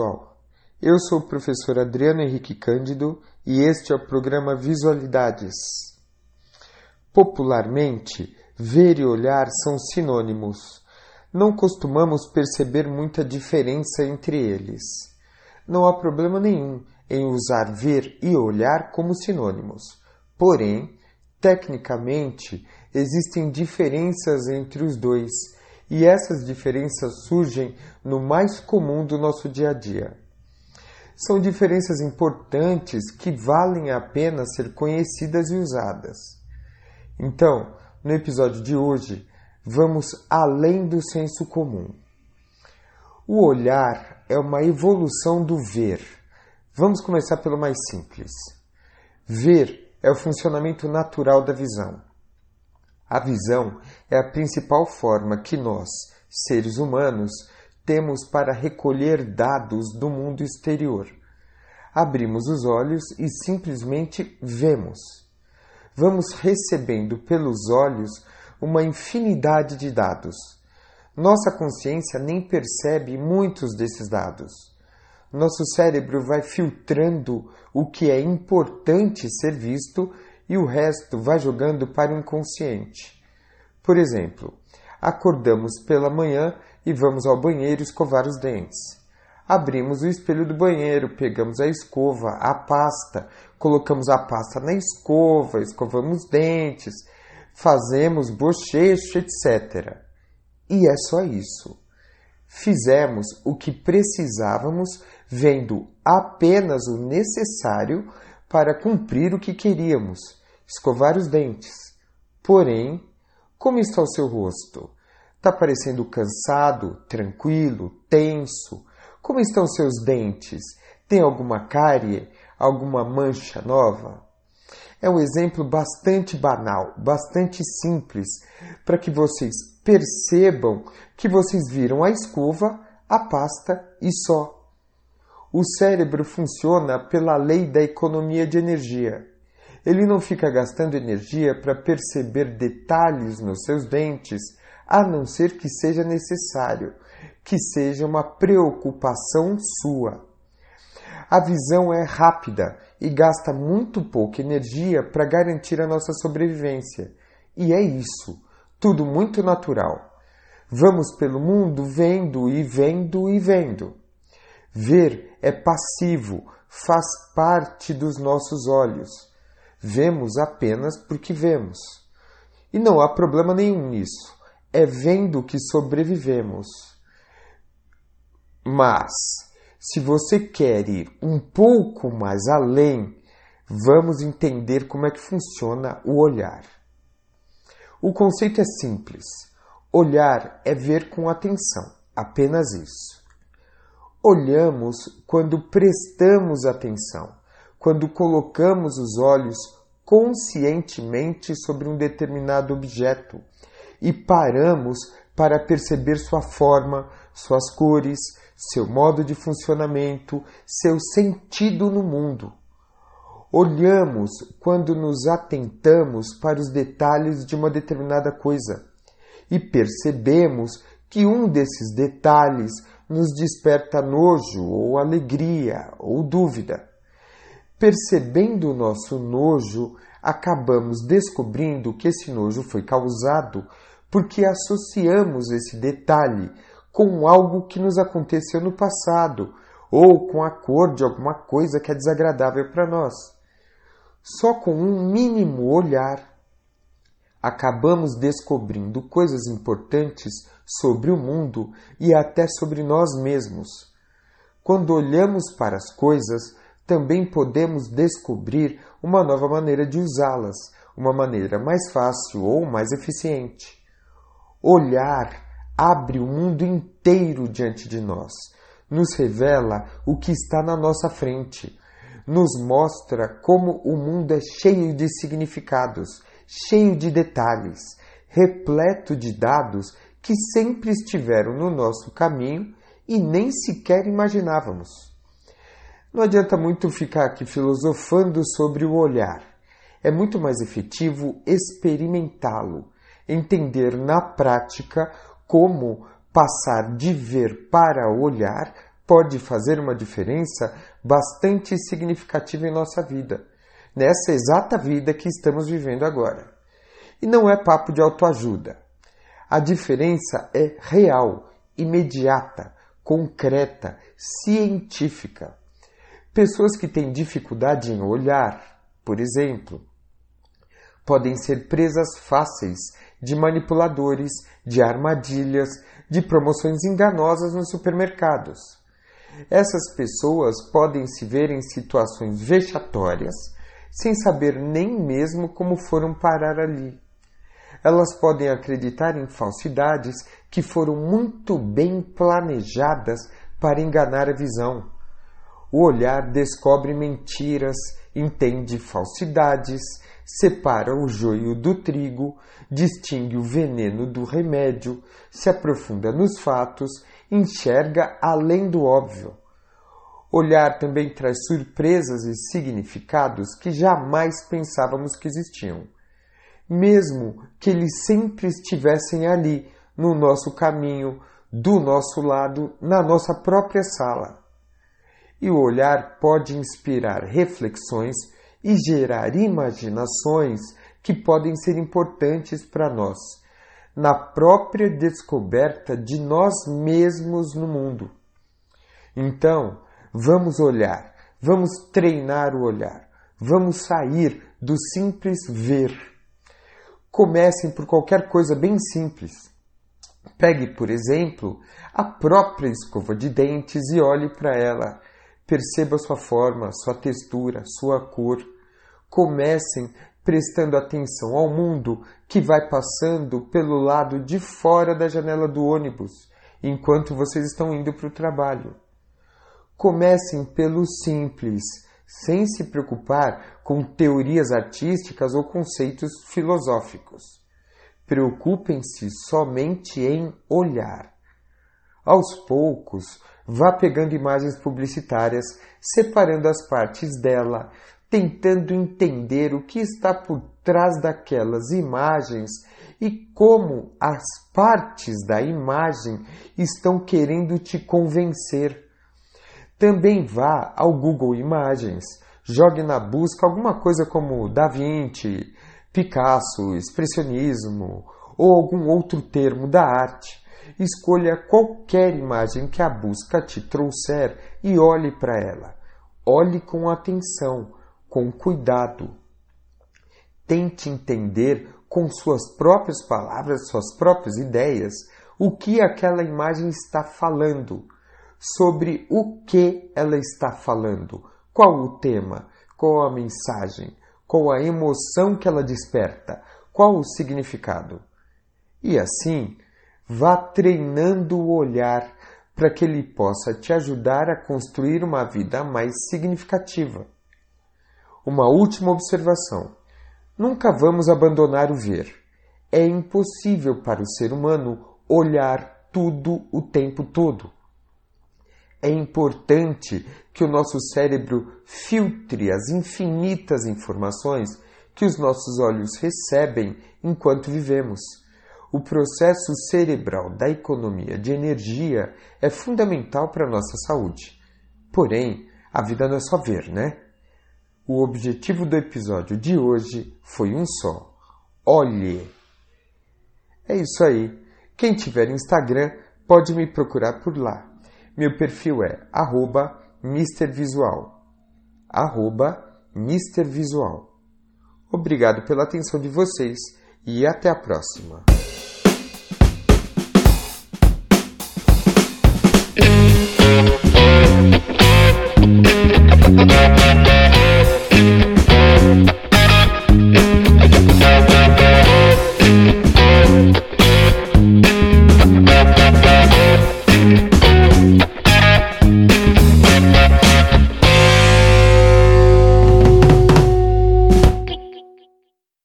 Pessoal? Eu sou o professor Adriano Henrique Cândido e este é o programa Visualidades. Popularmente, ver e olhar são sinônimos. Não costumamos perceber muita diferença entre eles. Não há problema nenhum em usar ver e olhar como sinônimos. Porém, tecnicamente, existem diferenças entre os dois e essas diferenças surgem no mais comum do nosso dia a dia. São diferenças importantes que valem a pena ser conhecidas e usadas. Então, no episódio de hoje, vamos além do senso comum. O olhar é uma evolução do ver. Vamos começar pelo mais simples. Ver é o funcionamento natural da visão. A visão é a principal forma que nós, seres humanos, temos para recolher dados do mundo exterior. Abrimos os olhos e simplesmente vemos. Vamos recebendo pelos olhos uma infinidade de dados. Nossa consciência nem percebe muitos desses dados. Nosso cérebro vai filtrando o que é importante ser visto e o resto vai jogando para o inconsciente. Por exemplo, acordamos pela manhã e vamos ao banheiro escovar os dentes. Abrimos o espelho do banheiro, pegamos a escova, a pasta, colocamos a pasta na escova, escovamos dentes, fazemos bochecho, etc. E é só isso. Fizemos o que precisávamos, vendo apenas o necessário para cumprir o que queríamos escovar os dentes. Porém, como está o seu rosto? Está parecendo cansado, tranquilo, tenso? Como estão seus dentes? Tem alguma cárie? Alguma mancha nova? É um exemplo bastante banal, bastante simples, para que vocês percebam que vocês viram a escova, a pasta e só. O cérebro funciona pela lei da economia de energia. Ele não fica gastando energia para perceber detalhes nos seus dentes, a não ser que seja necessário, que seja uma preocupação sua. A visão é rápida e gasta muito pouca energia para garantir a nossa sobrevivência. E é isso, tudo muito natural. Vamos pelo mundo vendo e vendo e vendo. Ver é passivo, faz parte dos nossos olhos. Vemos apenas porque vemos. E não há problema nenhum nisso. É vendo que sobrevivemos. Mas, se você quer ir um pouco mais além, vamos entender como é que funciona o olhar. O conceito é simples. Olhar é ver com atenção, apenas isso. Olhamos quando prestamos atenção quando colocamos os olhos conscientemente sobre um determinado objeto e paramos para perceber sua forma, suas cores, seu modo de funcionamento, seu sentido no mundo. Olhamos quando nos atentamos para os detalhes de uma determinada coisa e percebemos que um desses detalhes nos desperta nojo ou alegria ou dúvida. Percebendo o nosso nojo, acabamos descobrindo que esse nojo foi causado porque associamos esse detalhe com algo que nos aconteceu no passado ou com a cor de alguma coisa que é desagradável para nós. Só com um mínimo olhar, acabamos descobrindo coisas importantes sobre o mundo e até sobre nós mesmos. Quando olhamos para as coisas, também podemos descobrir uma nova maneira de usá-las, uma maneira mais fácil ou mais eficiente. Olhar abre o mundo inteiro diante de nós, nos revela o que está na nossa frente, nos mostra como o mundo é cheio de significados, cheio de detalhes, repleto de dados que sempre estiveram no nosso caminho e nem sequer imaginávamos. Não adianta muito ficar aqui filosofando sobre o olhar. É muito mais efetivo experimentá-lo, entender na prática como passar de ver para olhar pode fazer uma diferença bastante significativa em nossa vida, nessa exata vida que estamos vivendo agora. E não é papo de autoajuda. A diferença é real, imediata, concreta, científica. Pessoas que têm dificuldade em olhar, por exemplo, podem ser presas fáceis de manipuladores, de armadilhas, de promoções enganosas nos supermercados. Essas pessoas podem se ver em situações vexatórias sem saber nem mesmo como foram parar ali. Elas podem acreditar em falsidades que foram muito bem planejadas para enganar a visão. O olhar descobre mentiras, entende falsidades, separa o joio do trigo, distingue o veneno do remédio, se aprofunda nos fatos, enxerga além do óbvio. Olhar também traz surpresas e significados que jamais pensávamos que existiam, mesmo que eles sempre estivessem ali, no nosso caminho, do nosso lado, na nossa própria sala. E o olhar pode inspirar reflexões e gerar imaginações que podem ser importantes para nós, na própria descoberta de nós mesmos no mundo. Então, vamos olhar, vamos treinar o olhar, vamos sair do simples ver. Comecem por qualquer coisa bem simples. Pegue, por exemplo, a própria escova de dentes e olhe para ela Perceba sua forma, sua textura, sua cor. Comecem prestando atenção ao mundo que vai passando pelo lado de fora da janela do ônibus enquanto vocês estão indo para o trabalho. Comecem pelo simples, sem se preocupar com teorias artísticas ou conceitos filosóficos. Preocupem-se somente em olhar. Aos poucos, vá pegando imagens publicitárias, separando as partes dela, tentando entender o que está por trás daquelas imagens e como as partes da imagem estão querendo te convencer. Também vá ao Google Imagens, jogue na busca alguma coisa como Da Vinci, Picasso, expressionismo ou algum outro termo da arte Escolha qualquer imagem que a busca te trouxer e olhe para ela. Olhe com atenção, com cuidado. Tente entender com suas próprias palavras, suas próprias ideias, o que aquela imagem está falando, sobre o que ela está falando, qual o tema, qual a mensagem, qual a emoção que ela desperta, qual o significado. E assim, Vá treinando o olhar para que ele possa te ajudar a construir uma vida mais significativa. Uma última observação: nunca vamos abandonar o ver. É impossível para o ser humano olhar tudo o tempo todo. É importante que o nosso cérebro filtre as infinitas informações que os nossos olhos recebem enquanto vivemos o processo cerebral da economia de energia é fundamental para a nossa saúde. Porém, a vida não é só ver, né? O objetivo do episódio de hoje foi um só: olhe. É isso aí. Quem tiver Instagram pode me procurar por lá. Meu perfil é MrVisual. MrVisual. Obrigado pela atenção de vocês e até a próxima!